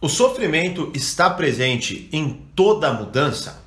O sofrimento está presente em toda mudança?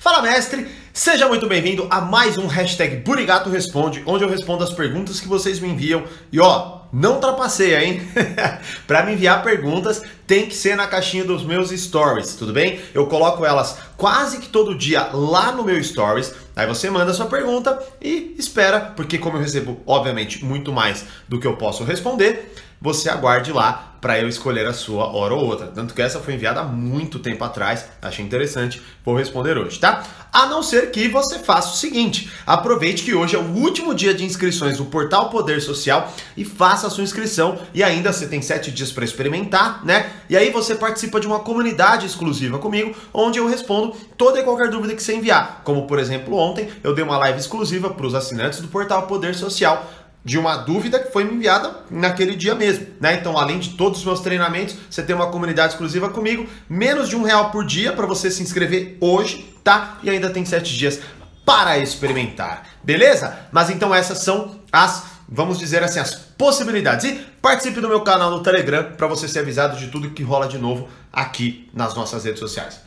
Fala mestre, seja muito bem-vindo a mais um hashtag Burigato Responde, onde eu respondo as perguntas que vocês me enviam. E ó, não trapaceia, hein? Para me enviar perguntas, tem que ser na caixinha dos meus stories, tudo bem? Eu coloco elas quase que todo dia lá no meu stories. Aí você manda sua pergunta e espera, porque como eu recebo, obviamente, muito mais do que eu posso responder, você aguarde lá para eu escolher a sua hora ou outra. Tanto que essa foi enviada há muito tempo atrás, achei interessante, vou responder hoje, tá? A não ser que você faça o seguinte: aproveite que hoje é o último dia de inscrições do Portal Poder Social e faça a sua inscrição. E ainda você tem sete dias para experimentar, né? E aí você participa de uma comunidade exclusiva comigo, onde eu respondo toda e qualquer dúvida que você enviar. Como por exemplo, ontem eu dei uma live exclusiva para os assinantes do Portal Poder Social de uma dúvida que foi me enviada naquele dia mesmo, né? Então, além de todos os meus treinamentos, você tem uma comunidade exclusiva comigo, menos de um real por dia para você se inscrever hoje, tá? E ainda tem sete dias para experimentar, beleza? Mas então essas são as, vamos dizer assim, as possibilidades. E participe do meu canal no Telegram para você ser avisado de tudo que rola de novo aqui nas nossas redes sociais.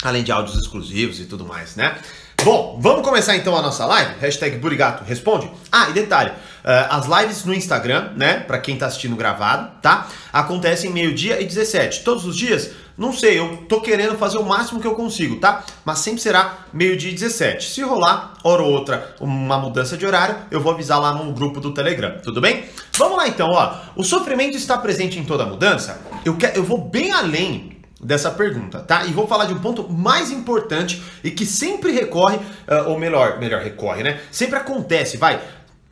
Além de áudios exclusivos e tudo mais, né? Bom, vamos começar então a nossa live? Hashtag Burigato responde. Ah, e detalhe, uh, as lives no Instagram, né, para quem tá assistindo gravado, tá? Acontecem meio-dia e 17. Todos os dias? Não sei, eu tô querendo fazer o máximo que eu consigo, tá? Mas sempre será meio-dia e 17. Se rolar, hora ou outra, uma mudança de horário, eu vou avisar lá no grupo do Telegram, tudo bem? Vamos lá então, ó. O sofrimento está presente em toda mudança? Eu, quero, eu vou bem além dessa pergunta, tá? E vou falar de um ponto mais importante e que sempre recorre, uh, ou melhor, melhor recorre, né? Sempre acontece, vai.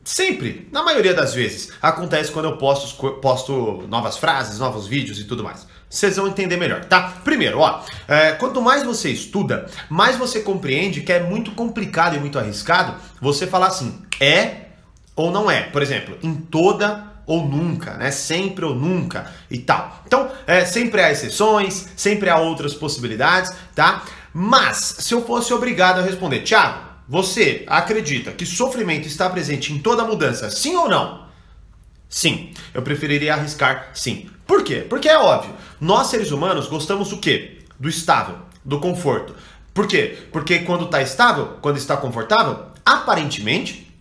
Sempre, na maioria das vezes, acontece quando eu posto, posto novas frases, novos vídeos e tudo mais. Vocês vão entender melhor, tá? Primeiro, ó, é, quanto mais você estuda, mais você compreende que é muito complicado e muito arriscado você falar assim, é ou não é. Por exemplo, em toda ou nunca, né? Sempre ou nunca e tal. Então, é, sempre há exceções, sempre há outras possibilidades, tá? Mas, se eu fosse obrigado a responder, Thiago, você acredita que sofrimento está presente em toda mudança, sim ou não? Sim. Eu preferiria arriscar sim. Por quê? Porque é óbvio. Nós seres humanos gostamos do quê? Do estável, do conforto. Por quê? Porque quando está estável, quando está confortável, aparentemente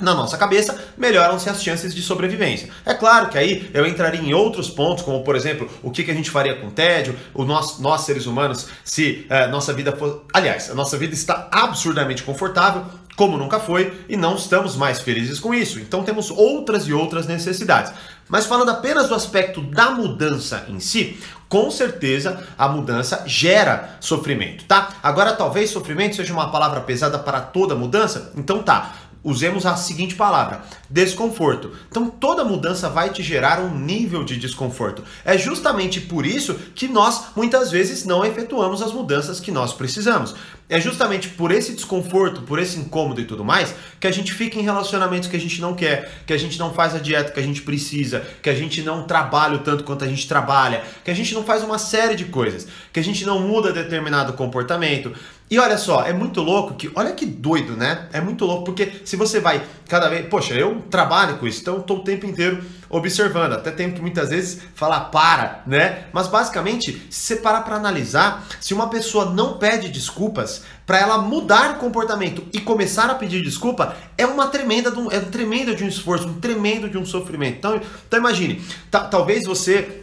na nossa cabeça, melhoram-se as chances de sobrevivência. É claro que aí eu entraria em outros pontos, como por exemplo, o que, que a gente faria com tédio, o nós, nós seres humanos, se uh, nossa vida for. Aliás, a nossa vida está absurdamente confortável, como nunca foi, e não estamos mais felizes com isso. Então temos outras e outras necessidades. Mas falando apenas do aspecto da mudança em si, com certeza a mudança gera sofrimento, tá? Agora talvez sofrimento seja uma palavra pesada para toda mudança, então tá usemos a seguinte palavra: desconforto. Então toda mudança vai te gerar um nível de desconforto. É justamente por isso que nós muitas vezes não efetuamos as mudanças que nós precisamos. É justamente por esse desconforto, por esse incômodo e tudo mais, que a gente fica em relacionamentos que a gente não quer, que a gente não faz a dieta que a gente precisa, que a gente não trabalha o tanto quanto a gente trabalha, que a gente não faz uma série de coisas, que a gente não muda determinado comportamento. E olha só, é muito louco que, olha que doido, né? É muito louco porque se você vai cada vez, poxa, eu trabalho com isso, então eu tô o tempo inteiro observando, até tempo que muitas vezes falar para, né? Mas basicamente, se você parar para analisar, se uma pessoa não pede desculpas para ela mudar comportamento e começar a pedir desculpa, é uma tremenda, é um tremendo de um esforço, um tremendo de um sofrimento. Então, então imagine, talvez você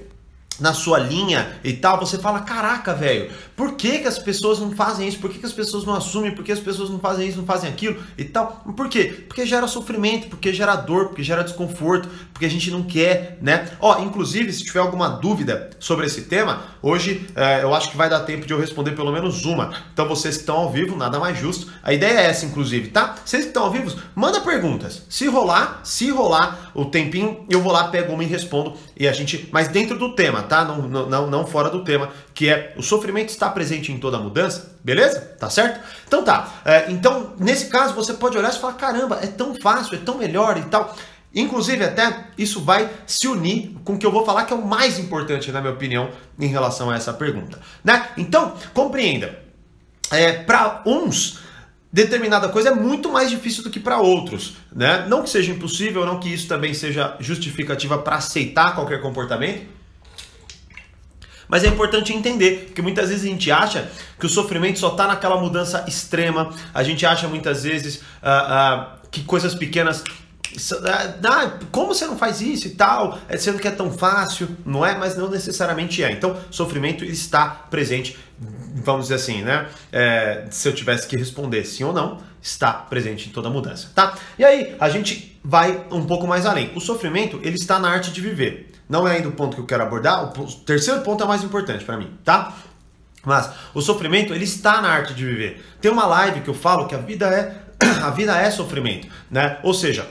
na sua linha e tal, você fala: caraca, velho, por que, que as pessoas não fazem isso? Por que, que as pessoas não assumem? Por que as pessoas não fazem isso, não fazem aquilo e tal? Por quê? Porque gera sofrimento, porque gera dor, porque gera desconforto, porque a gente não quer, né? Ó, inclusive, se tiver alguma dúvida sobre esse tema, hoje é, eu acho que vai dar tempo de eu responder pelo menos uma. Então, vocês que estão ao vivo, nada mais justo. A ideia é essa, inclusive, tá? Vocês que estão ao vivo, manda perguntas. Se rolar, se rolar o tempinho, eu vou lá, pego uma e respondo. E a gente. Mas dentro do tema, tá? Não, não, não fora do tema, que é o sofrimento está presente em toda mudança, beleza? Tá certo? Então tá. É, então, nesse caso, você pode olhar e falar: caramba, é tão fácil, é tão melhor e tal. Inclusive, até isso vai se unir com o que eu vou falar, que é o mais importante, na minha opinião, em relação a essa pergunta. Né? Então, compreenda. É, para uns, determinada coisa é muito mais difícil do que para outros, né? Não que seja impossível, não que isso também seja justificativa para aceitar qualquer comportamento, Mas é importante entender, porque muitas vezes a gente acha que o sofrimento só está naquela mudança extrema, a gente acha muitas vezes uh, uh, que coisas pequenas ah, como você não faz isso e tal, é, sendo que é tão fácil, não é? Mas não necessariamente é. Então, sofrimento está presente, vamos dizer assim, né? É, se eu tivesse que responder sim ou não, está presente em toda mudança, tá? E aí, a gente vai um pouco mais além. O sofrimento, ele está na arte de viver. Não é ainda o ponto que eu quero abordar, o terceiro ponto é mais importante para mim, tá? Mas o sofrimento, ele está na arte de viver. Tem uma live que eu falo que a vida é a vida é sofrimento, né? Ou seja,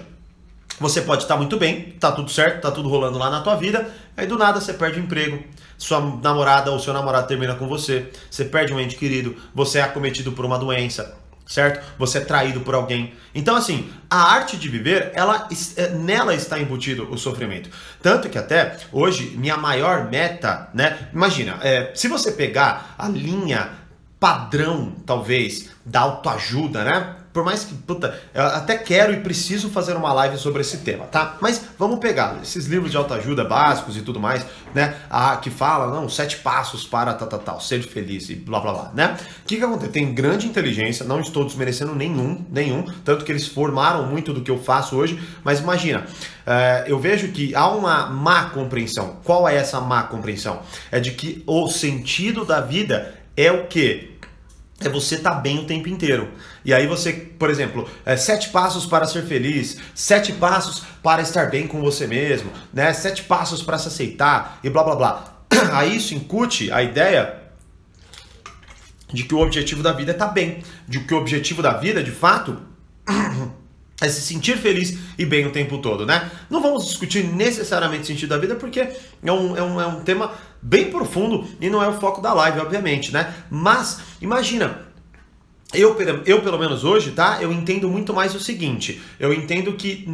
você pode estar muito bem, tá tudo certo, tá tudo rolando lá na tua vida, aí do nada você perde o emprego, sua namorada ou seu namorado termina com você, você perde um ente querido, você é acometido por uma doença, certo? Você é traído por alguém. Então assim, a arte de viver, ela é, nela está embutido o sofrimento. Tanto que até hoje minha maior meta, né? Imagina, é, se você pegar a linha padrão, talvez, da autoajuda, né? Por mais que, puta, eu até quero e preciso fazer uma live sobre esse tema, tá? Mas vamos pegar esses livros de autoajuda básicos e tudo mais, né? Ah, que fala, não, sete passos para tal, tal, tal, ser feliz e blá, blá, blá, né? O que que acontece? Tem grande inteligência, não estou desmerecendo nenhum, nenhum, tanto que eles formaram muito do que eu faço hoje, mas imagina, uh, eu vejo que há uma má compreensão. Qual é essa má compreensão? É de que o sentido da vida é o que? É você estar tá bem o tempo inteiro. E aí você, por exemplo, é, sete passos para ser feliz, sete passos para estar bem com você mesmo, né? Sete passos para se aceitar e blá blá blá. Aí isso incute a ideia de que o objetivo da vida é estar tá bem, de que o objetivo da vida, de fato, é se sentir feliz e bem o tempo todo, né? Não vamos discutir necessariamente o sentido da vida, porque é um, é um, é um tema bem profundo e não é o foco da live, obviamente, né? Mas imagina, eu, eu pelo menos hoje, tá? Eu entendo muito mais o seguinte: eu entendo que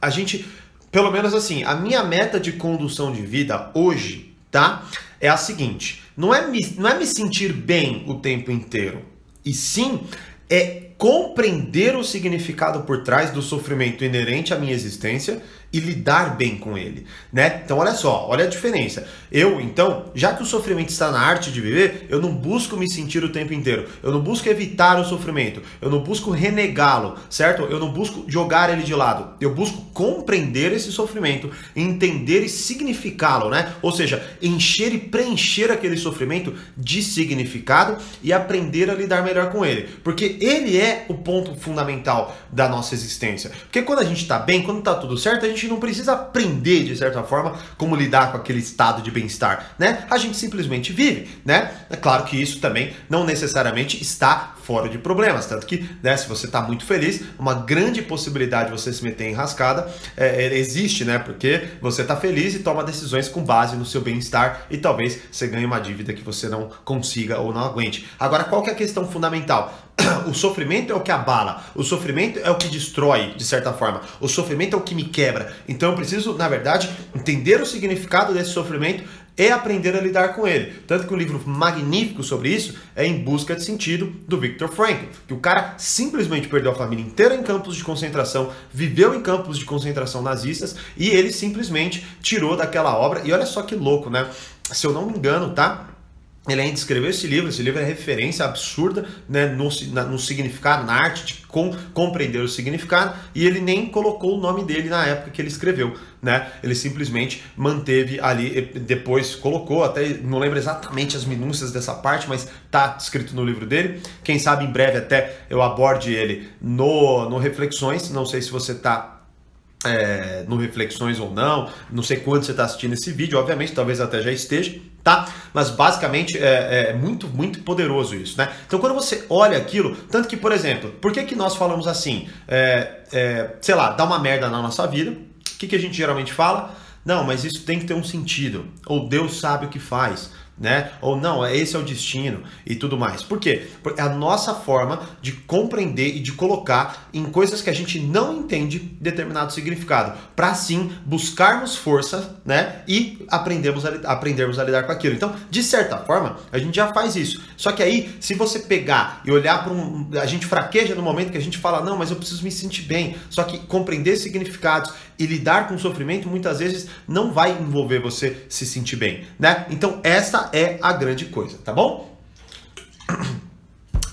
a gente, pelo menos assim, a minha meta de condução de vida hoje, tá? É a seguinte: não é me, não é me sentir bem o tempo inteiro, e sim é compreender o significado por trás do sofrimento inerente à minha existência e lidar bem com ele, né? Então olha só, olha a diferença. Eu, então, já que o sofrimento está na arte de viver, eu não busco me sentir o tempo inteiro. Eu não busco evitar o sofrimento. Eu não busco renegá-lo, certo? Eu não busco jogar ele de lado. Eu busco compreender esse sofrimento, entender e significá-lo, né? Ou seja, encher e preencher aquele sofrimento de significado e aprender a lidar melhor com ele, porque ele é o ponto fundamental da nossa existência. Porque quando a gente está bem, quando está tudo certo, a gente gente não precisa aprender, de certa forma, como lidar com aquele estado de bem-estar, né? A gente simplesmente vive, né? É claro que isso também não necessariamente está fora de problemas, tanto que, né, se você está muito feliz, uma grande possibilidade de você se meter em rascada é, é, existe, né? Porque você está feliz e toma decisões com base no seu bem-estar e talvez você ganhe uma dívida que você não consiga ou não aguente. Agora, qual que é a questão fundamental? o sofrimento é o que abala, o sofrimento é o que destrói, de certa forma. O sofrimento é o que me quebra. Então eu preciso, na verdade, entender o significado desse sofrimento e aprender a lidar com ele. Tanto que um livro magnífico sobre isso é Em Busca de Sentido, do Viktor Frankl, que o cara simplesmente perdeu a família inteira em campos de concentração, viveu em campos de concentração nazistas e ele simplesmente tirou daquela obra. E olha só que louco, né? Se eu não me engano, tá? Ele ainda escreveu esse livro, esse livro é referência absurda né, no, no significado, na arte de com, compreender o significado, e ele nem colocou o nome dele na época que ele escreveu, né? Ele simplesmente manteve ali, depois colocou, até não lembro exatamente as minúcias dessa parte, mas tá escrito no livro dele. Quem sabe em breve até eu aborde ele no, no Reflexões, não sei se você tá é, no Reflexões ou não, não sei quando você está assistindo esse vídeo, obviamente, talvez até já esteja, tá? Mas basicamente é, é, muito, muito poderoso isso, né? Então quando você olha aquilo, tanto que, por exemplo, por que, que nós falamos assim, é, é sei lá, dá uma merda na nossa vida, o que, que a gente geralmente fala? Não, mas isso tem que ter um sentido, ou Deus sabe o que faz né? Ou não, esse é o destino e tudo mais. Por quê? Porque é a nossa forma de compreender e de colocar em coisas que a gente não entende determinado significado, para assim buscarmos força, né? E aprendermos a, aprendermos a lidar com aquilo. Então, de certa forma, a gente já faz isso. Só que aí, se você pegar e olhar para um. A gente fraqueja no momento que a gente fala, não, mas eu preciso me sentir bem. Só que compreender significados e lidar com sofrimento muitas vezes não vai envolver você se sentir bem, né? Então, essa É a grande coisa, tá bom?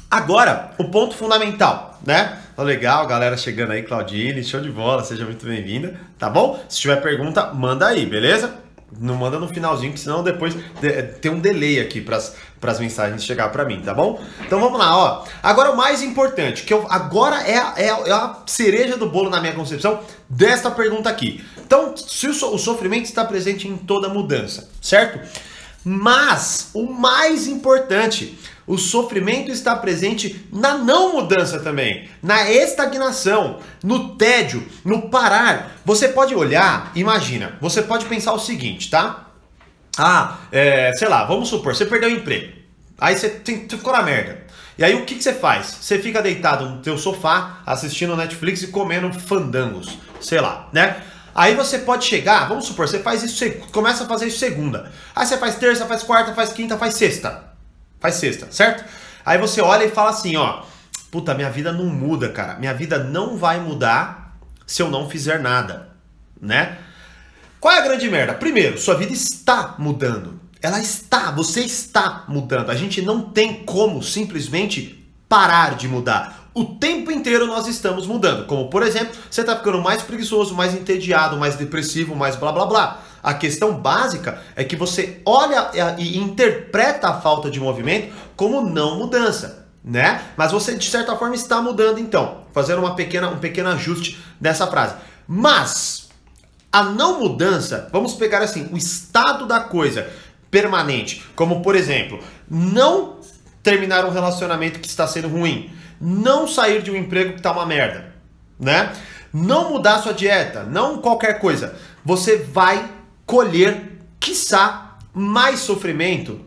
Agora, o ponto fundamental, né? Tá legal, galera chegando aí, Claudine, show de bola, seja muito bem-vinda, tá bom? Se tiver pergunta, manda aí, beleza? Não manda no finalzinho, que senão depois tem um delay aqui para as mensagens chegar para mim, tá bom? Então vamos lá, ó. Agora o mais importante, que eu, agora é, é, é a cereja do bolo na minha concepção desta pergunta aqui. Então, se o, o sofrimento está presente em toda mudança, certo? Mas o mais importante, o sofrimento está presente na não mudança também, na estagnação, no tédio, no parar. Você pode olhar, imagina, você pode pensar o seguinte, tá? Ah, é, sei lá, vamos supor, você perdeu o emprego. Aí você, tem, ficou na merda. E aí o que, que você faz? Você fica deitado no teu sofá, assistindo Netflix e comendo fandangos, sei lá, né? Aí você pode chegar, vamos supor, você faz isso, começa a fazer isso segunda. Aí você faz terça, faz quarta, faz quinta, faz sexta. Faz sexta, certo? Aí você olha e fala assim, ó, puta, minha vida não muda, cara. Minha vida não vai mudar se eu não fizer nada, né? Qual é a grande merda? Primeiro, sua vida está mudando. Ela está, você está mudando. A gente não tem como simplesmente parar de mudar o tempo inteiro nós estamos mudando. Como, por exemplo, você está ficando mais preguiçoso, mais entediado, mais depressivo, mais blá blá blá. A questão básica é que você olha e interpreta a falta de movimento como não mudança, né? Mas você de certa forma está mudando então, fazendo uma pequena, um pequeno ajuste dessa frase. Mas a não mudança, vamos pegar assim, o estado da coisa permanente, como por exemplo, não terminar um relacionamento que está sendo ruim não sair de um emprego que está uma merda, né? Não mudar sua dieta, não qualquer coisa. Você vai colher, quiçá, mais sofrimento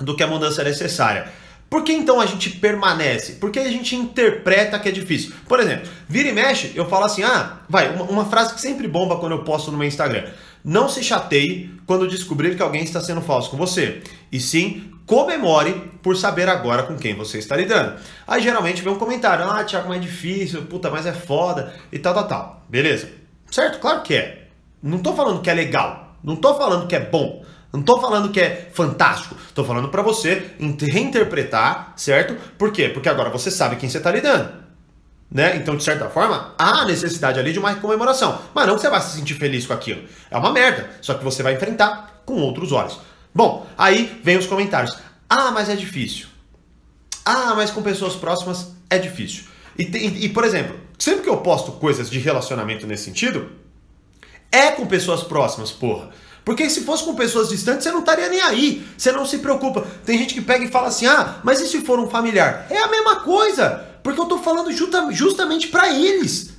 do que a mudança necessária. Por que então a gente permanece? Porque a gente interpreta que é difícil. Por exemplo, vira e mexe, eu falo assim: ah, vai, uma, uma frase que sempre bomba quando eu posto no meu Instagram. Não se chateie quando descobrir que alguém está sendo falso com você. E sim, comemore por saber agora com quem você está lidando. Aí geralmente vem um comentário, ah, Thiago, mas é difícil, puta, mas é foda e tal, tal, tal. Beleza? Certo? Claro que é. Não tô falando que é legal, não tô falando que é bom, não tô falando que é fantástico, tô falando para você reinterpretar, certo? Por quê? Porque agora você sabe quem você está lidando. Né? Então, de certa forma, há necessidade ali de uma comemoração. Mas não que você vai se sentir feliz com aquilo. É uma merda. Só que você vai enfrentar com outros olhos. Bom, aí vem os comentários. Ah, mas é difícil. Ah, mas com pessoas próximas é difícil. E, e, e, por exemplo, sempre que eu posto coisas de relacionamento nesse sentido, é com pessoas próximas, porra. Porque se fosse com pessoas distantes, você não estaria nem aí. Você não se preocupa. Tem gente que pega e fala assim: ah, mas e se for um familiar? É a mesma coisa. Porque eu tô falando justa, justamente para eles.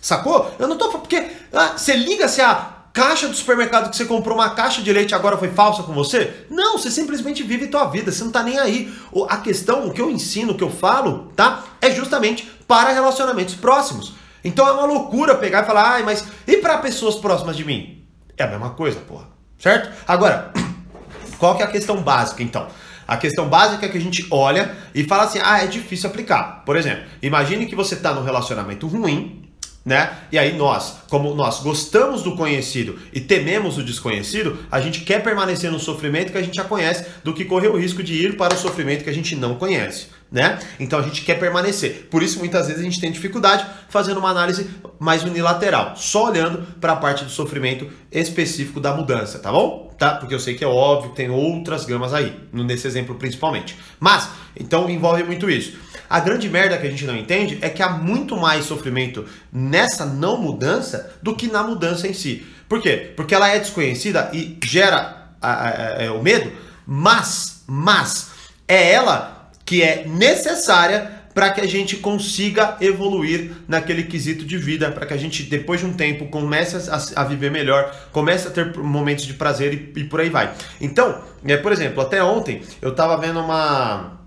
Sacou? Eu não tô falando. Porque ah, você liga se a caixa do supermercado que você comprou uma caixa de leite agora foi falsa com você? Não, você simplesmente vive tua vida, você não tá nem aí. A questão, o que eu ensino, o que eu falo, tá? É justamente para relacionamentos próximos. Então é uma loucura pegar e falar, ai, mas e para pessoas próximas de mim? É a mesma coisa, porra. Certo? Agora, qual que é a questão básica então? A questão básica é que a gente olha e fala assim: ah, é difícil aplicar. Por exemplo, imagine que você está num relacionamento ruim, né? E aí nós, como nós gostamos do conhecido e tememos o desconhecido, a gente quer permanecer no sofrimento que a gente já conhece do que correr o risco de ir para o sofrimento que a gente não conhece, né? Então a gente quer permanecer. Por isso muitas vezes a gente tem dificuldade fazendo uma análise mais unilateral, só olhando para a parte do sofrimento específico da mudança, tá bom? Tá? Porque eu sei que é óbvio tem outras gamas aí, nesse exemplo principalmente. Mas, então envolve muito isso. A grande merda que a gente não entende é que há muito mais sofrimento nessa não mudança do que na mudança em si. Por quê? Porque ela é desconhecida e gera a, a, a, é, o medo, mas, mas é ela que é necessária para que a gente consiga evoluir naquele quesito de vida, para que a gente, depois de um tempo, comece a, a, viver melhor, comece a ter momentos de prazer e, e por aí vai. Então, é, por exemplo, até ontem eu estava vendo uma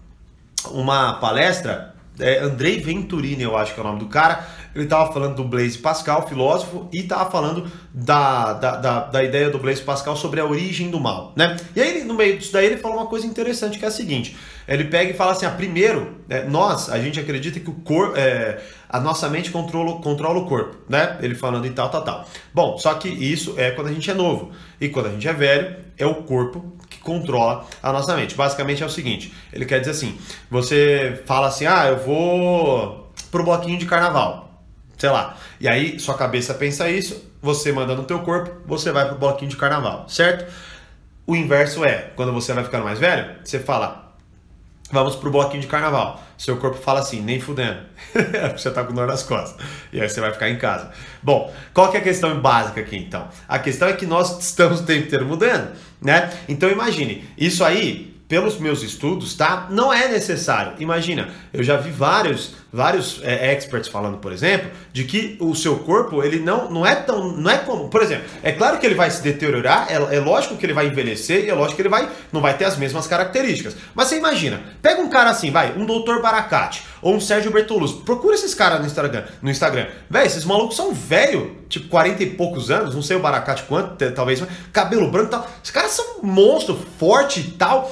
uma palestra, é, Andrei Venturini, eu acho que é o nome do cara, ele estava falando do Blaise Pascal, filósofo, e estava falando da, da, da, da, ideia do Blaise Pascal sobre a origem do mal, né? E aí, no meio disso daí, ele fala uma coisa interessante, que é a seguinte, ele pega e fala assim, ah, primeiro, é, nós, a gente acredita que o corpo, é, a nossa mente controla, controla o corpo, né? Ele falando e tal, tal, tal. Bom, só que isso é quando a gente é novo, e quando a gente é velho, é o corpo que controla a nossa mente. Basicamente é o seguinte: ele quer dizer assim, você fala assim, ah, eu vou pro bloquinho de carnaval. Sei lá. E aí sua cabeça pensa isso, você manda no teu corpo, você vai pro bloquinho de carnaval, certo? O inverso é, quando você vai ficando mais velho, você fala, vamos pro bloquinho de carnaval. Seu corpo fala assim, nem fudendo. você tá com dor nas costas. E aí você vai ficar em casa. Bom, qual que é a questão básica aqui então? A questão é que nós estamos o tempo inteiro mudando, né? Então imagine, isso aí pelos meus estudos, tá? Não é necessário. Imagina, eu já vi vários, vários é, experts falando, por exemplo, de que o seu corpo ele não, não é tão, não é como, por exemplo, é claro que ele vai se deteriorar, é, é lógico que ele vai envelhecer e é lógico que ele vai, não vai ter as mesmas características. Mas você imagina, pega um cara assim, vai, um Dr. Baracate ou um Sérgio Bertolucci, procura esses caras no Instagram, no Instagram. Véi, esses malucos são velho, tipo 40 e poucos anos, não sei o Baracate quanto, talvez, cabelo branco e tal. Os caras são monstro, forte e tal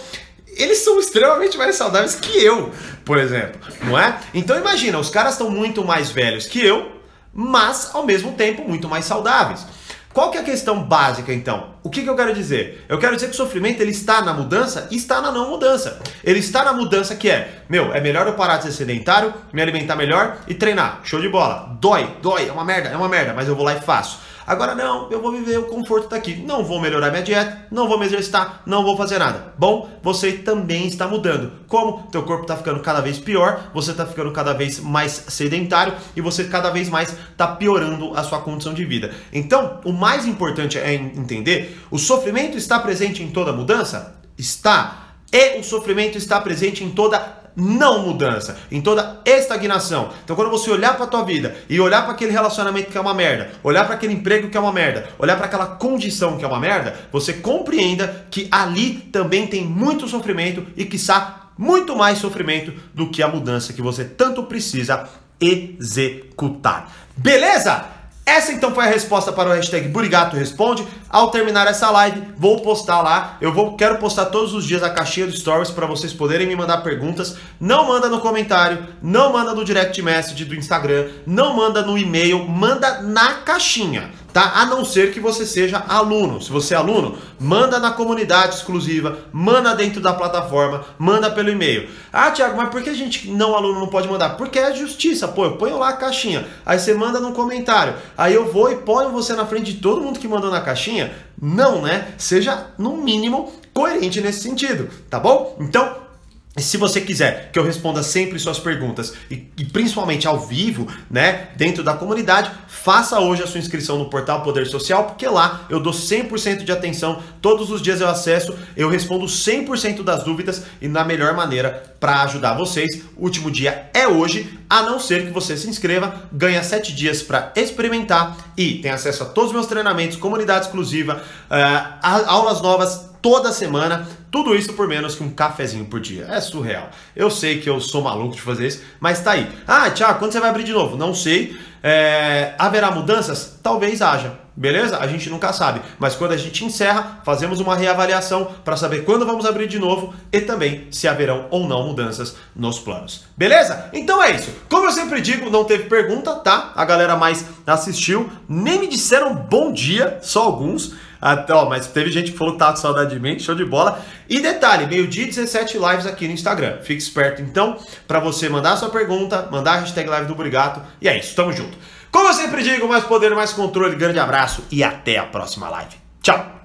eles são extremamente mais saudáveis que eu, por exemplo, não é? Então imagina, os caras estão muito mais velhos que eu, mas ao mesmo tempo muito mais saudáveis. Qual que é a questão básica então? O que, que eu quero dizer? Eu quero dizer que o sofrimento ele está na mudança e está na não mudança. Ele está na mudança que é, meu, é melhor eu parar de ser sedentário, me alimentar melhor e treinar. Show de bola. Dói, dói, é uma merda, é uma merda, mas eu vou lá e faço. Agora não, eu vou viver o conforto daqui. Não vou melhorar minha dieta, não vou me exercitar, não vou fazer nada. Bom, você também está mudando. Como? Teu corpo está ficando cada vez pior, você está ficando cada vez mais sedentário e você cada vez mais está piorando a sua condição de vida. Então, o mais importante é entender: o sofrimento está presente em toda mudança? Está. E o sofrimento está presente em toda não mudança, em toda estagnação. Então, quando você olhar para a tua vida e olhar para aquele relacionamento que é uma merda, olhar para aquele emprego que é uma merda, olhar para aquela condição que é uma merda, você compreenda que ali também tem muito sofrimento e está muito mais sofrimento do que a mudança que você tanto precisa executar. Beleza? Essa então foi a resposta para o hashtag Burigato Responde. Ao terminar essa live, vou postar lá. Eu vou quero postar todos os dias a caixinha do Stories para vocês poderem me mandar perguntas. Não manda no comentário, não manda no direct message do Instagram, não manda no e-mail, manda na caixinha tá? A não ser que você seja aluno. Se você é aluno, manda na comunidade exclusiva, manda dentro da plataforma, manda pelo e-mail. Ah, Thiago, mas por que a gente não aluno não pode mandar? Porque é justiça, pô, eu ponho lá a caixinha, aí você manda no comentário, aí eu vou e ponho você na frente de todo mundo que mandou na caixinha. Não, né? Seja no mínimo coerente nesse sentido, tá bom? Então, se você quiser que eu responda sempre suas perguntas e, e, principalmente ao vivo, né, dentro da comunidade, faça hoje a sua inscrição no portal Poder Social, porque lá eu dou 100% de atenção, todos os dias eu acesso, eu respondo 100% das dúvidas e na melhor maneira para ajudar vocês. O último dia é hoje, a não ser que você se inscreva, ganha 7 dias para experimentar e tem acesso a todos os meus treinamentos, comunidade exclusiva, uh, aulas novas toda semana, tudo isso por menos que um cafezinho por dia. É surreal. Eu sei que eu sou maluco de fazer isso, mas tá aí. Ah, Tiago, quando você vai abrir de novo? Não sei. É... Haverá mudanças? Talvez haja. Beleza? A gente nunca sabe. Mas quando a gente encerra, fazemos uma reavaliação para saber quando vamos abrir de novo e também se haverão ou não mudanças nos planos. Beleza? Então é isso. Como eu sempre digo, não teve pergunta, tá? A galera mais assistiu, nem me disseram bom dia, só alguns. Até, ó, mas teve gente que falou que tava com saudade de mim, show de bola. E detalhe, meio-dia 17 lives aqui no Instagram. Fique esperto então para você mandar sua pergunta, mandar a hashtag live do Brigato. E é isso, tamo junto. Como eu sempre digo, mais poder, mais controle. Grande abraço e até a próxima live. Tchau!